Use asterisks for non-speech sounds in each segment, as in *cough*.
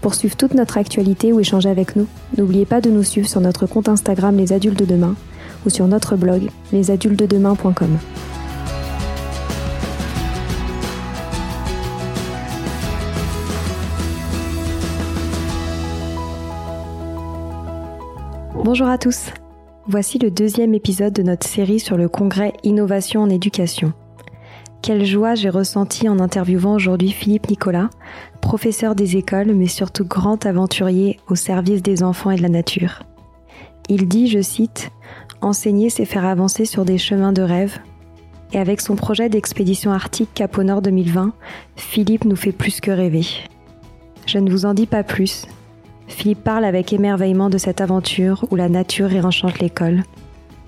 Pour suivre toute notre actualité ou échanger avec nous, n'oubliez pas de nous suivre sur notre compte Instagram Les Adultes de Demain ou sur notre blog lesadultesdedemain.com. Bonjour à tous. Voici le deuxième épisode de notre série sur le congrès Innovation en éducation. Quelle joie j'ai ressentie en interviewant aujourd'hui Philippe Nicolas, professeur des écoles mais surtout grand aventurier au service des enfants et de la nature. Il dit, je cite, Enseigner, c'est faire avancer sur des chemins de rêve. Et avec son projet d'expédition arctique Cap au Nord 2020, Philippe nous fait plus que rêver. Je ne vous en dis pas plus, Philippe parle avec émerveillement de cette aventure où la nature réenchante l'école.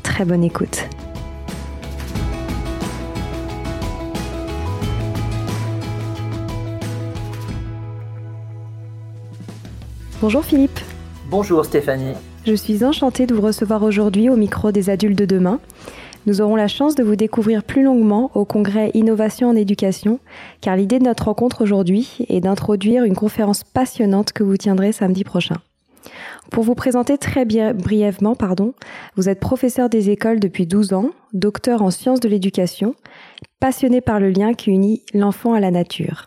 Très bonne écoute. Bonjour Philippe. Bonjour Stéphanie. Je suis enchantée de vous recevoir aujourd'hui au micro des adultes de demain. Nous aurons la chance de vous découvrir plus longuement au congrès Innovation en éducation, car l'idée de notre rencontre aujourd'hui est d'introduire une conférence passionnante que vous tiendrez samedi prochain. Pour vous présenter très brièvement, pardon, vous êtes professeur des écoles depuis 12 ans, docteur en sciences de l'éducation, passionné par le lien qui unit l'enfant à la nature.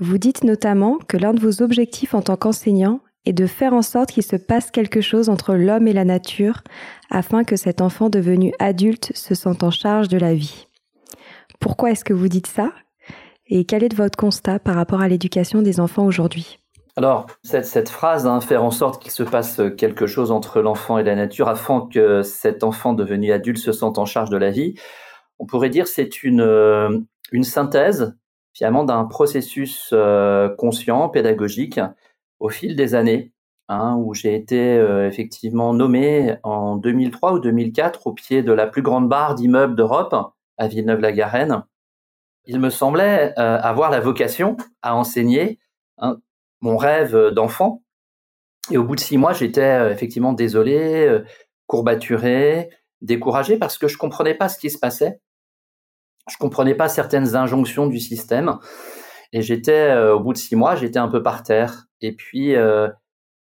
Vous dites notamment que l'un de vos objectifs en tant qu'enseignant est de faire en sorte qu'il se passe quelque chose entre l'homme et la nature afin que cet enfant devenu adulte se sente en charge de la vie. Pourquoi est-ce que vous dites ça? Et quel est votre constat par rapport à l'éducation des enfants aujourd'hui? Alors, cette, phrase, hein, faire en sorte qu'il se passe quelque chose entre l'enfant et la nature afin que cet enfant devenu adulte se sente en charge de la vie, on pourrait dire c'est une, euh, une synthèse finalement d'un processus euh, conscient, pédagogique, au fil des années, hein, où j'ai été euh, effectivement nommé en 2003 ou 2004 au pied de la plus grande barre d'immeubles d'Europe, à Villeneuve-la-Garenne. Il me semblait avoir la vocation à enseigner hein, mon rêve d'enfant. Et au bout de six mois, j'étais euh, effectivement désolé, euh, courbaturé, découragé parce que je comprenais pas ce qui se passait. Je comprenais pas certaines injonctions du système. Et j'étais, euh, au bout de six mois, j'étais un peu par terre. Et puis,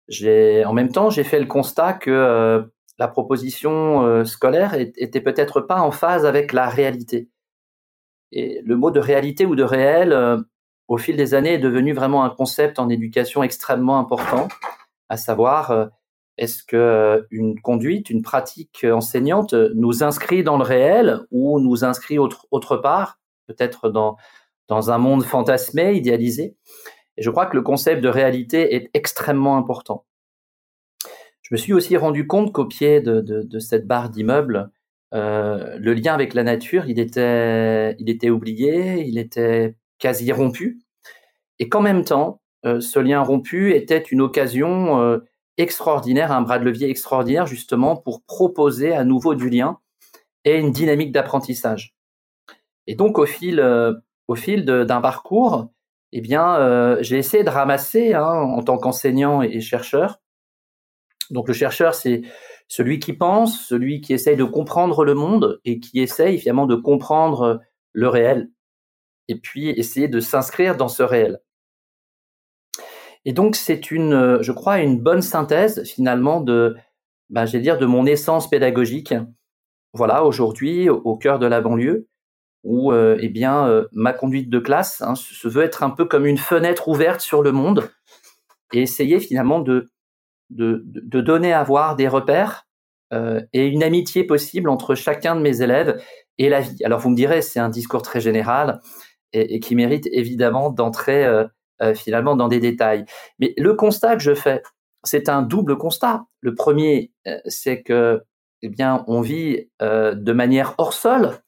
j'ai, en même temps, j'ai fait le constat que la proposition scolaire était peut-être pas en phase avec la réalité. Et le mot de réalité ou de réel, au fil des années, est devenu vraiment un concept en éducation extrêmement important, à savoir euh, est-ce que euh, une conduite, une pratique enseignante nous inscrit dans le réel ou nous inscrit autre, autre part, peut-être dans, dans un monde fantasmé, idéalisé. Et je crois que le concept de réalité est extrêmement important. Je me suis aussi rendu compte qu'au pied de, cette barre d'immeuble, euh, le lien avec la nature, il était, il était oublié, il était quasi rompu, et qu'en même temps, euh, ce lien rompu était une occasion euh, extraordinaire, un bras de levier extraordinaire justement pour proposer à nouveau du lien et une dynamique d'apprentissage. Et donc au fil, au fil d'un parcours, eh bien, j'ai essayé de ramasser hein, en tant qu'enseignant et, chercheur. Donc le chercheur, c'est celui qui pense, celui qui essaye de comprendre le monde et qui essaye finalement de comprendre le réel et puis essayer de s'inscrire dans ce réel. Et donc c'est une, je crois, une bonne synthèse finalement de, ben, dire, de mon essence pédagogique. Voilà, aujourd'hui, au cœur de la banlieue, où euh, eh bien euh, ma conduite de classe hein, se veut être un peu comme une fenêtre ouverte sur le monde et essayer finalement de de, de donner à voir des repères et une amitié possible entre chacun de mes élèves et la vie. Alors vous me direz, c'est un discours très général et, qui mérite évidemment d'entrer finalement dans des détails. Mais le constat que je fais, c'est un double constat. Le premier, c'est que eh bien, on vit de manière hors sol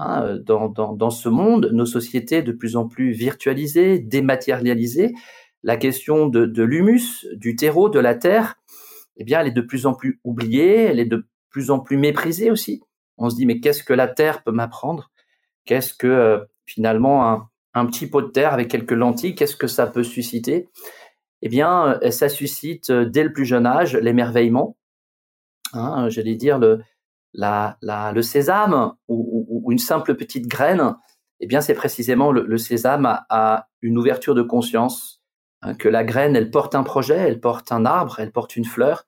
Hein, dans, dans, ce monde, nos sociétés de plus en plus virtualisées, dématérialisées, la question de, l'humus, du terreau, de la terre, eh bien, elle est de plus en plus oubliée, elle est de plus en plus méprisée aussi. On se dit, mais qu'est-ce que la terre peut m'apprendre? Qu'est-ce que euh, finalement un, petit pot de terre avec quelques lentilles, qu'est-ce que ça peut susciter? Eh bien, euh, ça suscite euh, dès le plus jeune âge l'émerveillement. Hein, J'allais dire le, le sésame ou, ou, une simple petite graine, eh bien, c'est précisément le, sésame a, une ouverture de conscience, hein, que la graine, elle porte un projet, elle porte un arbre, elle porte une fleur,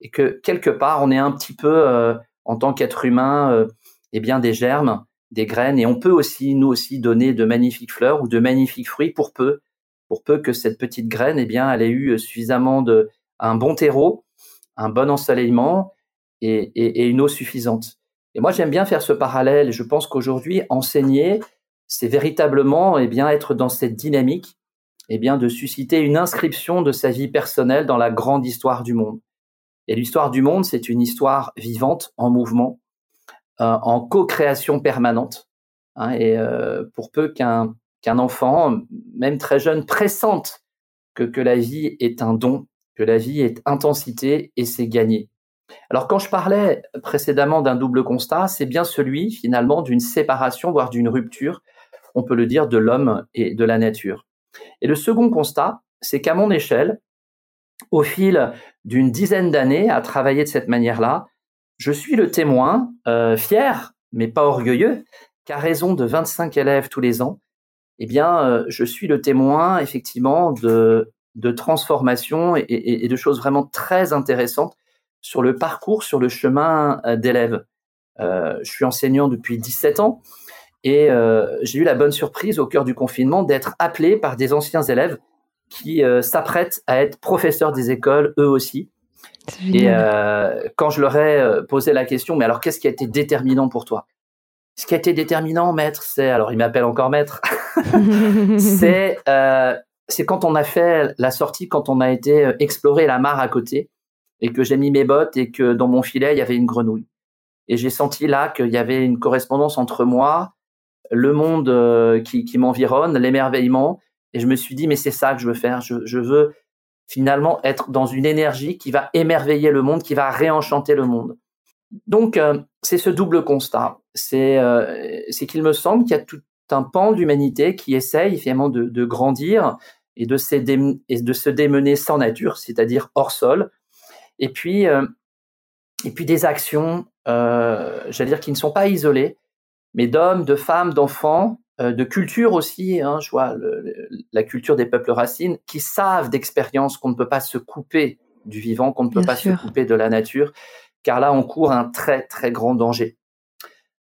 et que quelque part, on est un petit peu, euh, en tant qu'être humain, euh, eh bien, des germes, des graines, et on peut aussi, nous aussi, donner de magnifiques fleurs ou de magnifiques fruits pour peu, pour peu que cette petite graine, eh bien, elle ait eu suffisamment de, un bon terreau, un bon ensoleillement, et une eau suffisante. Et moi, j'aime bien faire ce parallèle. Je pense qu'aujourd'hui, enseigner, c'est véritablement eh bien, être dans cette dynamique eh bien, de susciter une inscription de sa vie personnelle dans la grande histoire du monde. Et l'histoire du monde, c'est une histoire vivante, en mouvement, euh, en co-création permanente. Hein, et euh, pour peu qu'un qu'un enfant, même très jeune, pressente que, que la vie est un don, que la vie est intensité et c'est gagné. Alors quand je parlais précédemment d'un double constat, c'est bien celui finalement d'une séparation, voire d'une rupture, on peut le dire, de l'homme et de la nature. Et le second constat, c'est qu'à mon échelle, au fil d'une dizaine d'années à travailler de cette manière-là, je suis le témoin, euh, fier, mais pas orgueilleux, qu'à raison de 25 élèves tous les ans, eh bien, euh, je suis le témoin effectivement de, transformations et, de choses vraiment très intéressantes sur le parcours, sur le chemin euh, d'élève. Euh, je suis enseignant depuis 17 ans et euh, j'ai eu la bonne surprise au cœur du confinement d'être appelé par des anciens élèves qui euh, s'apprêtent à être professeurs des écoles eux aussi. Et quand je leur ai posé la question, mais alors qu'est-ce qui a été déterminant pour toi? Ce qui a été déterminant, maître, c'est alors il m'appelle encore maître. *laughs* c'est c'est quand on a fait la sortie, quand on a été explorer la mare à côté et que j'ai mis mes bottes et que dans mon filet, il y avait une grenouille. Et j'ai senti là qu'il y avait une correspondance entre moi, le monde euh, qui, m'environne, l'émerveillement. Et je me suis dit, mais c'est ça que je veux faire. Je, veux finalement être dans une énergie qui va émerveiller le monde, qui va réenchanter le monde. Donc, euh, c'est ce double constat. C'est euh, qu'il me semble qu'il y a tout un pan d'humanité qui essaye finalement de, de grandir et de, et de se démener sans nature, c'est-à-dire hors sol, et puis, euh, et puis des actions, euh, j'allais dire, qui ne sont pas isolées, mais d'hommes, de femmes, d'enfants, euh, de culture aussi, hein, je vois le, la culture des peuples racines, qui savent d'expérience qu'on ne peut pas se couper du vivant, qu'on ne peut Bien pas sûr. se couper de la nature, car là, on court un très, très grand danger.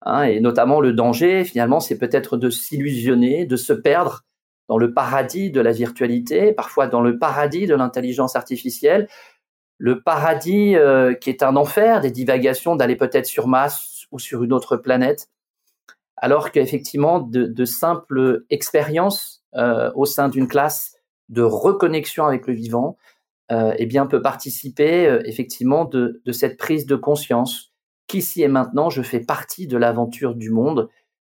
Hein, et notamment le danger, finalement, c'est peut-être de s'illusionner, de se perdre dans le paradis de la virtualité, parfois dans le paradis de l'intelligence artificielle, le paradis euh, qui est un enfer, des divagations d'aller peut-être sur Mars ou sur une autre planète, alors qu'effectivement de, de, simples expériences euh, au sein d'une classe de reconnexion avec le vivant, euh, eh bien peut participer effectivement de, de, cette prise de conscience qu'ici et maintenant je fais partie de l'aventure du monde,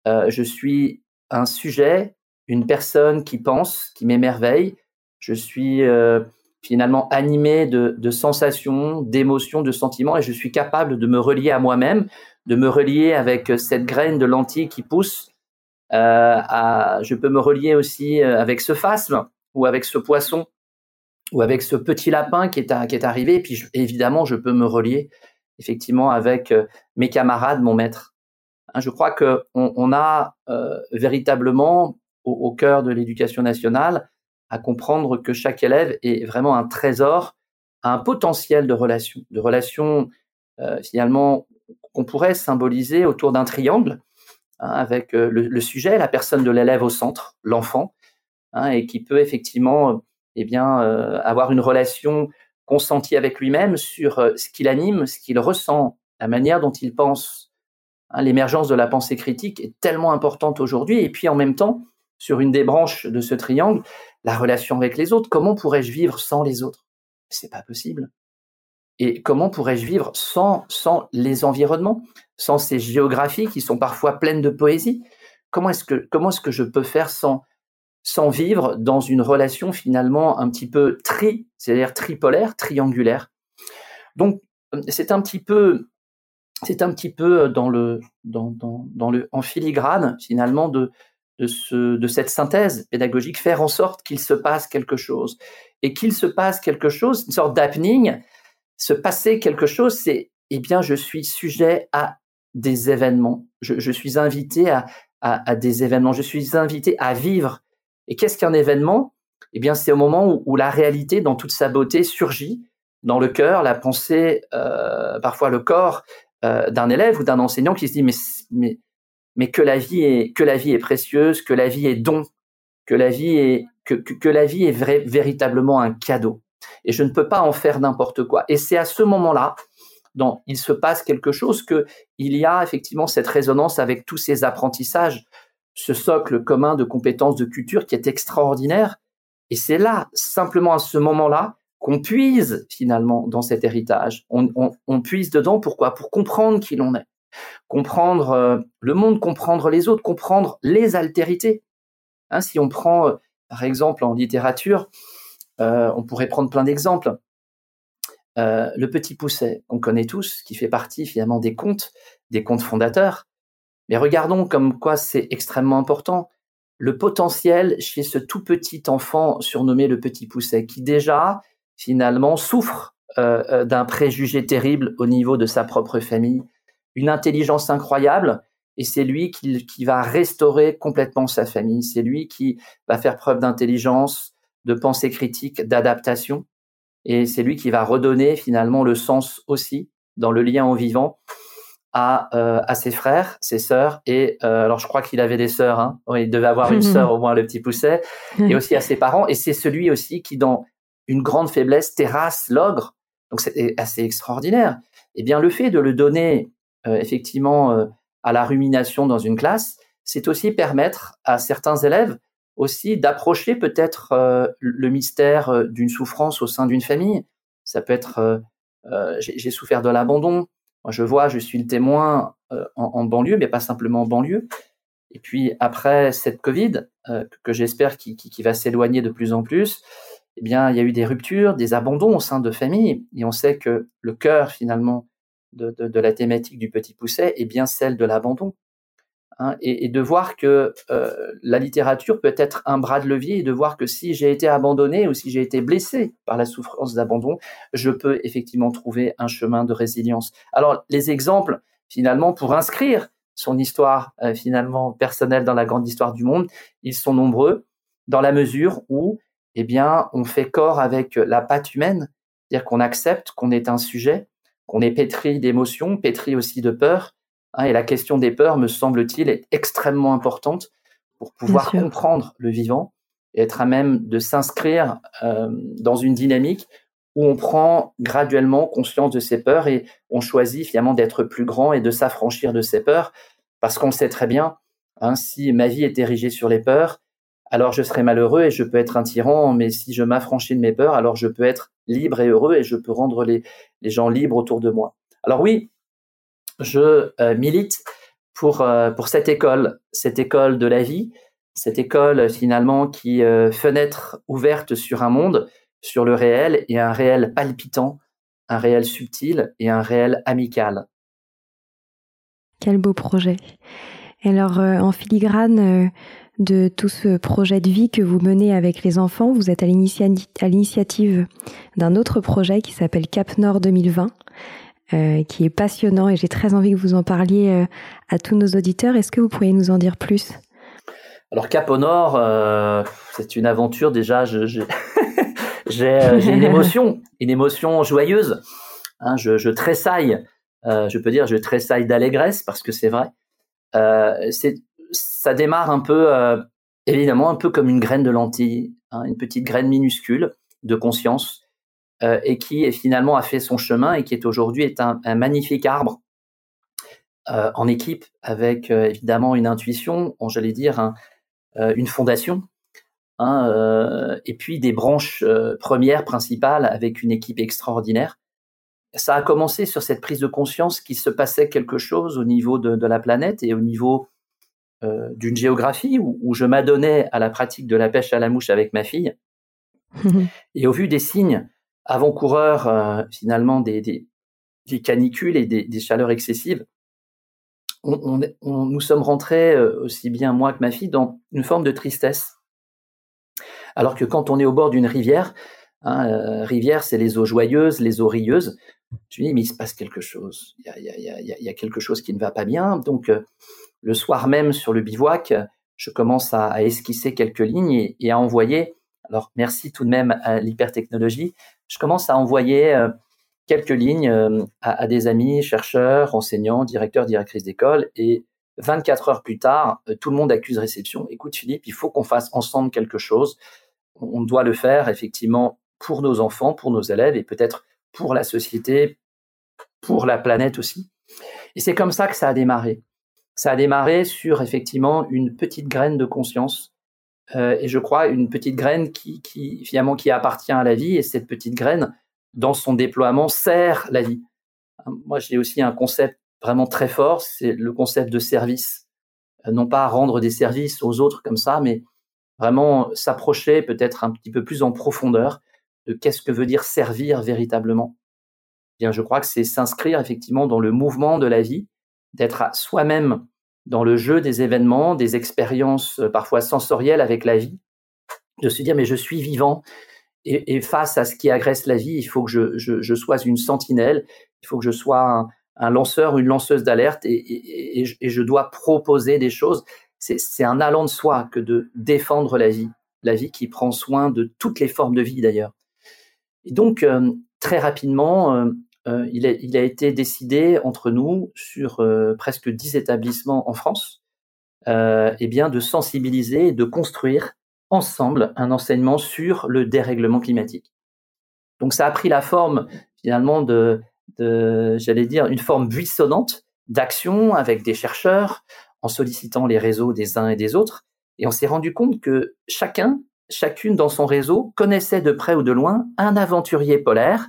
je suis un sujet, une personne qui pense, qui m'émerveille, je suis finalement animé de, sensations, d'émotions, de sentiments, et je suis capable de me relier à moi-même, de me relier avec cette graine de lentilles qui pousse. Euh, à, je peux me relier aussi euh, avec ce phasme ou avec ce poisson ou avec ce petit lapin qui est, qui est arrivé. Et puis évidemment, je peux me relier effectivement avec euh, mes camarades, mon maître. Hein, je crois que on, a véritablement au cœur de l'éducation nationale à comprendre que chaque élève est vraiment un trésor, un potentiel de relations, de relations euh, finalement qu'on pourrait symboliser autour d'un triangle, hein, avec euh, le, sujet, la personne de l'élève au centre, l'enfant, hein, et qui peut effectivement eh bien, euh, avoir une relation consenti avec lui-même sur euh, ce qu'il anime, ce qu'il ressent, la manière dont il pense. Hein, l'émergence de la pensée critique est tellement importante aujourd'hui. Et puis en même temps, sur une des branches de ce triangle, la relation avec les autres. Comment pourrais-je vivre sans les autres? C'est pas possible. Et comment pourrais-je vivre sans, sans les environnements, sans ces géographies qui sont parfois pleines de poésie? Comment est-ce que, est-ce que je peux faire sans, sans vivre dans une relation finalement un petit peu tri, c'est-à-dire tripolaire, triangulaire? Donc, c'est un petit peu, c'est un petit peu dans le, le, en filigrane finalement de, de, ce, de cette synthèse pédagogique, faire en sorte qu'il se passe quelque chose. Et qu'il se passe quelque chose, une sorte d'happening, se passer quelque chose, c'est, eh bien, je suis sujet à des événements. Je, je suis invité à, à, des événements. Je suis invité à vivre. Et qu'est-ce qu'un événement? Eh bien, c'est au moment où, la réalité, dans toute sa beauté, surgit dans le cœur, la pensée, euh, parfois le corps euh, d'un élève ou d'un enseignant qui se dit mais mais que la vie est que la vie est précieuse, que la vie est don, que la vie est que, que, la vie est véritablement un cadeau. Et je ne peux pas en faire n'importe quoi. Et c'est à ce moment-là, dans il se passe quelque chose que il y a effectivement cette résonance avec tous ces apprentissages, ce socle commun de compétences de culture qui est extraordinaire. Et c'est là, simplement à ce moment-là, qu'on puise finalement dans cet héritage. On, on, on puise dedans. Pourquoi? Pour comprendre qui l'on est comprendre euh, le monde, comprendre les autres, comprendre les altérités. Hein, si on prend, euh, par exemple, en littérature, euh, on pourrait prendre plein d'exemples. le Petit Pousset, qu'on connaît tous, qui fait partie finalement des contes, des contes fondateurs. Mais regardons comme quoi c'est extrêmement important. Le potentiel chez ce tout petit enfant surnommé le Petit Pousset, qui déjà finalement souffre d'un préjugé terrible au niveau de sa propre famille, une intelligence incroyable et c'est lui qui, qui, va restaurer complètement sa famille. C'est lui qui va faire preuve d'intelligence, de pensée critique, d'adaptation. Et c'est lui qui va redonner finalement le sens aussi dans le lien au vivant à, euh, à ses frères, ses sœurs. Et euh, alors je crois qu'il avait des sœurs. Hein. il devait avoir une *laughs* sœur au moins, le petit pousset. Et aussi à ses parents. Et c'est celui aussi qui, dans une grande faiblesse, terrasse l'ogre. Donc c'est assez extraordinaire. Eh bien, le fait de le donner effectivement euh, à la rumination dans une classe, c'est aussi permettre à certains élèves aussi d'approcher peut-être euh, le mystère d'une souffrance au sein d'une famille. Ça peut être j'ai souffert de l'abandon. Je vois, je suis le témoin en, banlieue, mais pas simplement en banlieue. Et puis après cette Covid, que j'espère qui, qui, va s'éloigner de plus en plus, eh bien, il y a eu des ruptures, des abandons au sein de familles. Et on sait que le cœur, finalement, de, la thématique du petit pousset est bien celle de l'abandon. Hein, et, de voir que euh, la littérature peut être un bras de levier et de voir que si j'ai été abandonné ou si j'ai été blessé par la souffrance d'abandon, je peux effectivement trouver un chemin de résilience. Alors les exemples, finalement, pour inscrire son histoire euh, finalement personnelle dans la grande histoire du monde, ils sont nombreux dans la mesure où, eh bien, on fait corps avec la patte humaine, c'est-à-dire qu'on accepte qu'on est un sujet, qu'on est pétri d'émotions, pétri aussi de peur. Hein, et la question des peurs, me semble-t-il, est extrêmement importante pour pouvoir comprendre le vivant et être à même de s'inscrire euh, dans une dynamique où on prend graduellement conscience de ses peurs et on choisit finalement d'être plus grand et de s'affranchir de ses peurs parce qu'on sait très bien, hein, si ma vie est érigée sur les peurs, alors je serai malheureux et je peux être un tyran, mais si je m'affranchis de mes peurs, alors je peux être libre et heureux et je peux rendre les, les gens libres autour de moi. Alors oui, je euh, milite pour, euh, pour cette école, cette école de la vie, cette école finalement qui euh, fenêtre ouverte sur un monde, sur le réel et un réel palpitant, un réel subtil et un réel amical. Quel beau projet. Alors en filigrane de tout ce projet de vie que vous menez avec les enfants. Vous êtes à l'initiative d'un autre projet qui s'appelle Cap Nord 2020, euh, qui est passionnant et j'ai très envie que vous en parliez euh, à tous nos auditeurs. Est-ce que vous pourriez nous en dire plus? Alors Cap au Nord, euh, c'est une aventure déjà. *laughs* J'ai une émotion, une émotion joyeuse. Hein, je, je, tressaille, je peux dire, je tressaille d'allégresse parce que c'est vrai. c'est ça démarre un peu, euh, évidemment, un peu comme une graine de lentille, hein, une petite graine minuscule de conscience et qui finalement a fait son chemin et qui aujourd'hui est un, magnifique arbre en équipe avec évidemment une intuition, j'allais dire une fondation, hein, et puis des branches premières principales avec une équipe extraordinaire. Ça a commencé sur cette prise de conscience qu'il se passait quelque chose au niveau de, la planète et au niveau euh, d'une géographie où, je m'adonnais à la pratique de la pêche à la mouche avec ma fille. *laughs* et au vu des signes avant-coureurs euh, finalement des, des, canicules et des, chaleurs excessives, on, nous sommes rentrés, euh, aussi bien moi que ma fille, dans une forme de tristesse. Alors que quand on est au bord d'une rivière, hein, rivière, c'est les eaux joyeuses, les eaux rieuses. Je me dis, mais il se passe quelque chose. Il y a, quelque chose qui ne va pas bien. Donc, le soir même, sur le bivouac, je commence à, esquisser quelques lignes et, à envoyer. Alors, merci tout de même à l'hypertechnologie. Je commence à envoyer euh, quelques lignes euh, à, des amis, chercheurs, enseignants, directeurs, directrices d'école. Et 24 heures plus tard, tout le monde accuse réception. Écoute, Philippe, il faut qu'on fasse ensemble quelque chose. On doit le faire, effectivement, pour nos enfants, pour nos élèves et peut-être pour la société, pour la planète aussi. Et c'est comme ça que ça a démarré. Ça a démarré sur effectivement une petite graine de conscience. Euh, et je crois une petite graine qui, qui, finalement qui appartient à la vie. Et cette petite graine, dans son déploiement, sert la vie. Moi, j'ai aussi un concept vraiment très fort, c'est le concept de service. Euh, non pas rendre des services aux autres comme ça, mais vraiment s'approcher peut-être un petit peu plus en profondeur de qu'est-ce que veut dire servir véritablement. Eh bien, je crois que c'est s'inscrire effectivement dans le mouvement de la vie, d'être soi-même dans le jeu des événements, des expériences euh, parfois sensorielles avec la vie, de se dire mais je suis vivant et, face à ce qui agresse la vie, il faut que je, sois une sentinelle, il faut que je sois un, lanceur, une lanceuse d'alerte et, je dois proposer des choses. C'est un allant de soi que de défendre la vie, la vie qui prend soin de toutes les formes de vie d'ailleurs. Et donc, euh, très rapidement, euh, euh, il, a, été décidé entre nous, sur presque dix établissements en France, eh bien, de sensibiliser et de construire ensemble un enseignement sur le dérèglement climatique. Donc, ça a pris la forme, finalement, de, de j'allais dire, une forme buissonnante d'action avec des chercheurs, en sollicitant les réseaux des uns et des autres. Et on s'est rendu compte que chacun chacune dans son réseau connaissait de près ou de loin un aventurier polaire,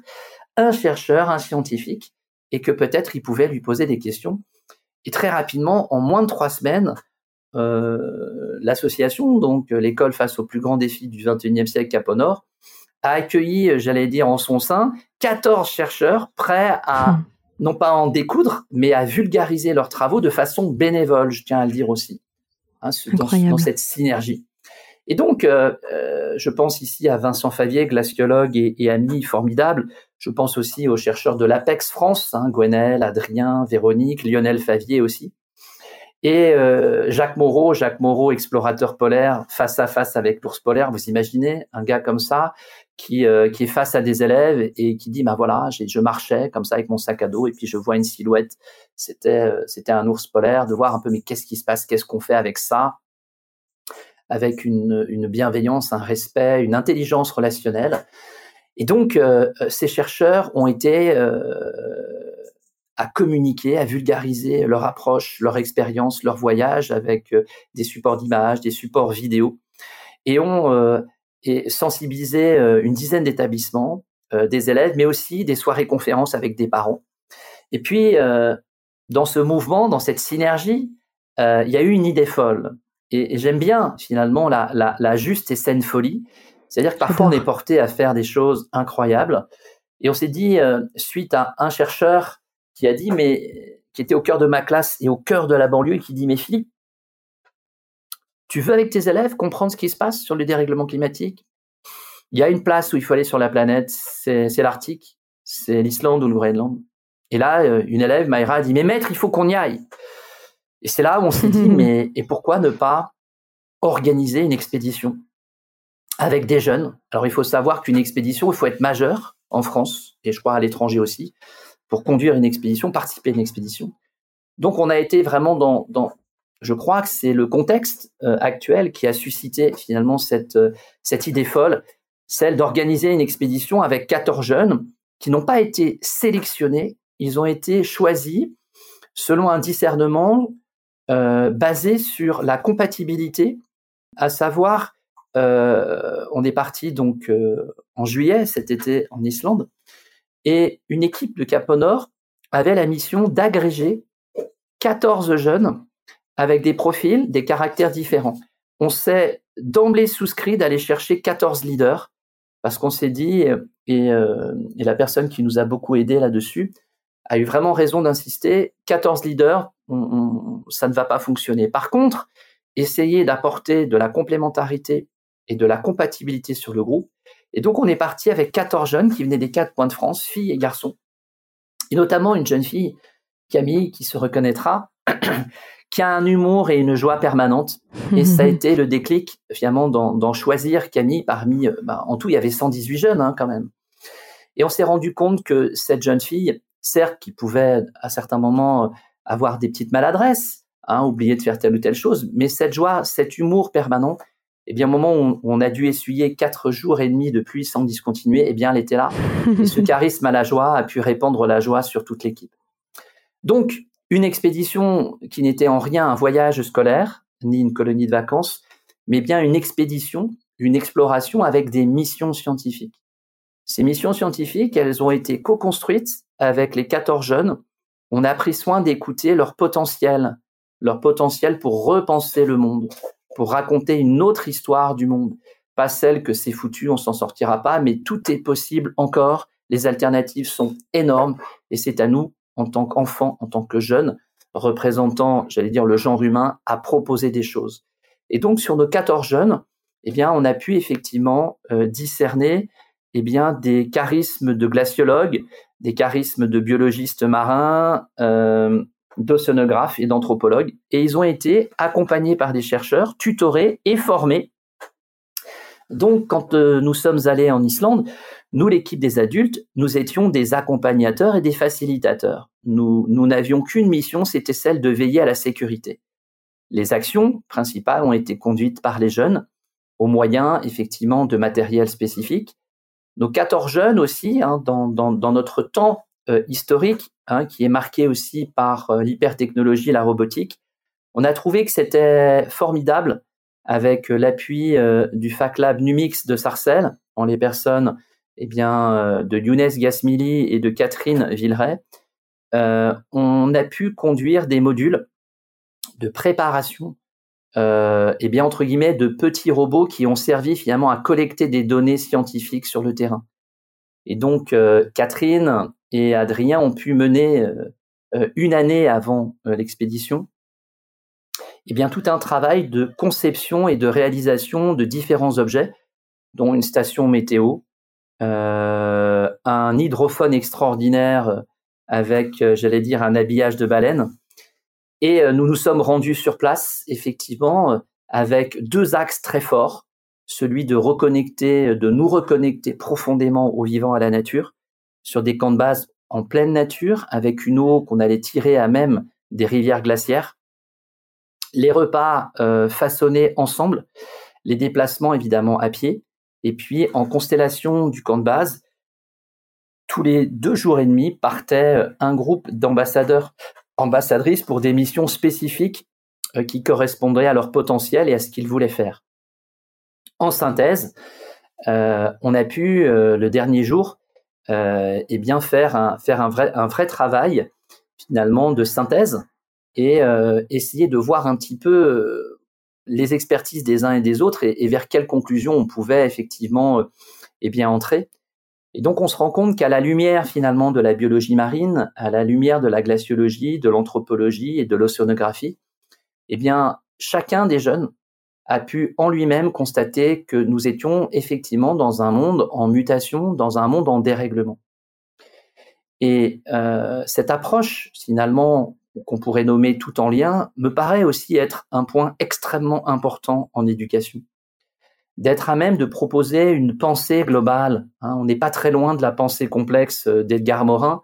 un chercheur, un scientifique, et que peut-être il pouvait lui poser des questions. Et très rapidement, en moins de trois semaines, euh, l'association, donc l'école face aux plus grands défis du XXIe siècle Cap au Nord, a accueilli, j'allais dire en son sein, 14 chercheurs prêts à, hmm. non pas en découdre, mais à vulgariser leurs travaux de façon bénévole, je tiens à le dire aussi, hein, dans, cette synergie. Et donc, euh, euh, je pense ici à Vincent Favier, glaciologue et, ami formidable. Je pense aussi aux chercheurs de l'APEX France, hein, Gwenel, Adrien, Véronique, Lionel Favier aussi. Et euh, Jacques Moreau, Jacques Moreau, explorateur polaire, face à face avec l'ours polaire. Vous imaginez un gars comme ça qui, est face à des élèves et qui dit, bah voilà, je marchais comme ça avec mon sac à dos et puis je vois une silhouette. C'était un ours polaire. De voir un peu, mais qu'est-ce qui se passe? Qu'est-ce qu'on fait avec ça? Avec une, bienveillance, un respect, une intelligence relationnelle. Et donc, euh, ces chercheurs ont été euh, à communiquer, à vulgariser leur approche, leur expérience, leur voyage avec euh, des supports d'images, des supports vidéo, et ont sensibilisé une dizaine d'établissements, des élèves, mais aussi des soirées conférences avec des parents. Et puis, dans ce mouvement, dans cette synergie, il y a eu une idée folle. Et, j'aime bien finalement la, la, la, juste et saine folie. C'est-à-dire que parfois on est porté à faire des choses incroyables. Et on s'est dit, euh, suite à un chercheur qui a dit, mais qui était au cœur de ma classe et au cœur de la banlieue, et qui dit, mais Philippe, tu veux avec tes élèves comprendre ce qui se passe sur le dérèglement climatique? Il y a une place où il faut aller sur la planète, c'est l'Arctique, c'est l'Islande ou le Groenland. Et là, euh, une élève, Mayra, a dit, mais maître, il faut qu'on y aille. Et c'est là où on s'est dit, *laughs* mais et pourquoi ne pas organiser une expédition avec des jeunes? Alors il faut savoir qu'une expédition, il faut être majeur en France et je crois à l'étranger aussi pour conduire une expédition, participer à une expédition. Donc on a été vraiment dans, dans je crois que c'est le contexte euh, actuel qui a suscité finalement cette, euh, cette idée folle celle d'organiser une expédition avec 14 jeunes qui n'ont pas été sélectionnés, ils ont été choisis selon un discernement euh, basé sur la compatibilité, à savoir, euh, on est parti donc euh, en juillet cet été en Islande, et une équipe de Cap Nord avait la mission d'agréger 14 jeunes avec des profils, des caractères différents. On s'est d'emblée souscrit d'aller chercher 14 leaders parce qu'on s'est dit, et, et, la personne qui nous a beaucoup aidé là-dessus, a eu vraiment raison d'insister, 14 leaders, ça ne va pas fonctionner. Par contre, essayer d'apporter de la complémentarité et de la compatibilité sur le groupe. Et donc, on est parti avec 14 jeunes qui venaient des quatre coins de France, filles et garçons. Et notamment une jeune fille, Camille, qui se reconnaîtra, *clears throat* qui a un humour et une joie permanente. Et ça a *laughs* été le déclic, finalement, d'en choisir Camille parmi, euh, bah, en tout, il y avait 118 jeunes, hein, quand même. Et on s'est rendu compte que cette jeune fille, certes, qui pouvait à certains moments avoir des petites maladresses, hein, oublier de faire telle ou telle chose, mais cette joie, cet humour permanent, eh bien, au moment où on a dû essuyer quatre jours et demi de pluie sans discontinuer, eh bien, elle était là. *laughs* Et ce charisme à la joie a pu répandre la joie sur toute l'équipe. Donc, une expédition qui n'était en rien un voyage scolaire, ni une colonie de vacances, mais bien une expédition, une exploration avec des missions scientifiques. Ces missions scientifiques, elles ont été co-construites avec les 14 jeunes, on a pris soin d'écouter leur potentiel, leur potentiel pour repenser le monde, pour raconter une autre histoire du monde. Pas celle que c'est foutu, on s'en sortira pas, mais tout est possible encore. Les alternatives sont énormes et c'est à nous, en tant qu'enfants, en tant que jeunes, représentant, j'allais dire, le genre humain, à proposer des choses. Et donc, sur nos 14 jeunes, eh bien, on a pu effectivement euh, discerner eh bien, des charismes de glaciologues, des charismes de biologistes marins, euh, d'océanographes et d'anthropologues. Et ils ont été accompagnés par des chercheurs, tutorés et formés. Donc, quand euh, nous sommes allés en Islande, nous, l'équipe des adultes, nous étions des accompagnateurs et des facilitateurs. Nous, nous n'avions qu'une mission, c'était celle de veiller à la sécurité. Les actions principales ont été conduites par les jeunes, au moyen effectivement de matériel spécifique, nos 14 jeunes aussi, hein, dans, notre temps euh, historique, hein, qui est marqué aussi par euh, l'hypertechnologie et la robotique, on a trouvé que c'était formidable avec euh, l'appui du FacLab Numix de Sarcelles, en les personnes eh bien, de Younes Gasmili et de Catherine Villeray. on a pu conduire des modules de préparation euh, et bien entre guillemets de petits robots qui ont servi finalement à collecter des données scientifiques sur le terrain. Et donc euh, Catherine et Adrien ont pu mener euh, une année avant l'expédition et bien tout un travail de conception et de réalisation de différents objets, dont une station météo, un hydrophone extraordinaire avec, j'allais dire, un habillage de baleine, et euh, nous nous sommes rendus sur place, effectivement, euh, avec deux axes très forts. Celui de reconnecter, de nous reconnecter profondément au vivant, à la nature, sur des camps de base en pleine nature, avec une eau qu'on allait tirer à même des rivières glaciaires. Les repas euh, façonnés ensemble, les déplacements évidemment à pied, et puis en constellation du camp de base, tous les deux jours et demi partait un groupe d'ambassadeurs ambassadrices pour des missions spécifiques euh, qui correspondraient à leur potentiel et à ce qu'ils voulaient faire. En synthèse, euh, on a pu euh, le dernier jour eh bien faire un vrai travail finalement de synthèse et essayer de voir un petit peu les expertises des uns et des autres et, vers quelles conclusions on pouvait effectivement eh entrer et donc on se rend compte qu'à la lumière finalement de la biologie marine, à la lumière de la glaciologie, de l'anthropologie et de l'océanographie, eh bien chacun des jeunes a pu en lui-même constater que nous étions effectivement dans un monde en mutation, dans un monde en dérèglement. Et euh, cette approche finalement qu'on pourrait nommer tout en lien me paraît aussi être un point extrêmement important en éducation d'être à même de proposer une pensée globale. Hein. on n'est pas très loin de la pensée complexe euh, d'Edgar Morin.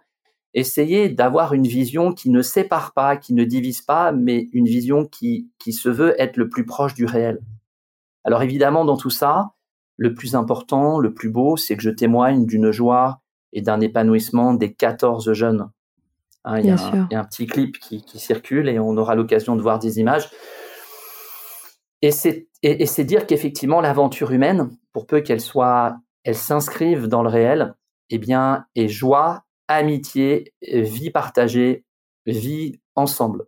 Essayer d'avoir une vision qui ne sépare pas, qui ne divise pas, mais une vision qui, qui se veut être le plus proche du réel. Alors évidemment, dans tout ça, le plus important, le plus beau, c'est que je témoigne d'une joie et d'un épanouissement des 14 jeunes. Hein, il, y a un, petit clip qui, circule et on aura l'occasion de voir des images. Et c'est dire qu'effectivement l'aventure humaine, pour peu qu'elle soit, elle s'inscrive dans le réel, eh bien, est joie, amitié, vie partagée, vie ensemble.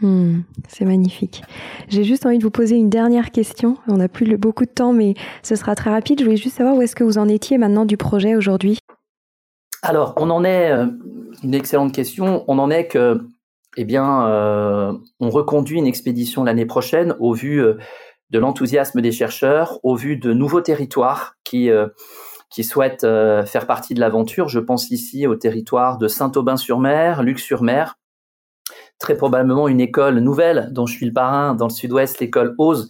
Hmm, c'est magnifique. J'ai juste envie de vous poser une dernière question. On n'a plus beaucoup de temps, mais ce sera très rapide. Je voulais juste savoir où est-ce que vous en étiez maintenant du projet aujourd'hui? Alors, on en est, euh, une excellente question, on en est que, eh bien, euh, on reconduit une expédition l'année prochaine au vu euh, de l'enthousiasme des chercheurs, au vu de nouveaux territoires qui, qui souhaitent faire partie de l'aventure. Je pense ici au territoire de Saint-Aubin-sur-Mer, Luc-sur-Mer, très probablement une école nouvelle dont je suis le parrain dans le sud-ouest, l'école OSE,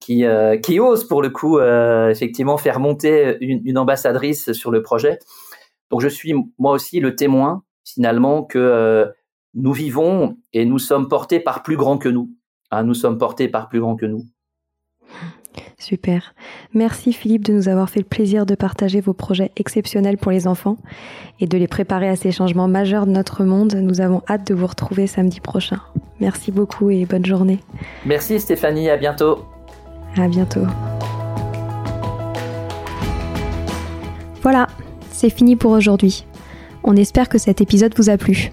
qui, euh, qui ose pour le coup euh, effectivement faire monter une, ambassadrice sur le projet. Donc je suis moi aussi le témoin finalement que euh, nous vivons et nous sommes portés par plus grand que nous. Hein, nous sommes portés par plus grand que nous. Super. Merci Philippe de nous avoir fait le plaisir de partager vos projets exceptionnels pour les enfants et de les préparer à ces changements majeurs de notre monde. Nous avons hâte de vous retrouver samedi prochain. Merci beaucoup et bonne journée. Merci Stéphanie, à bientôt. À bientôt. Voilà, c'est fini pour aujourd'hui. On espère que cet épisode vous a plu.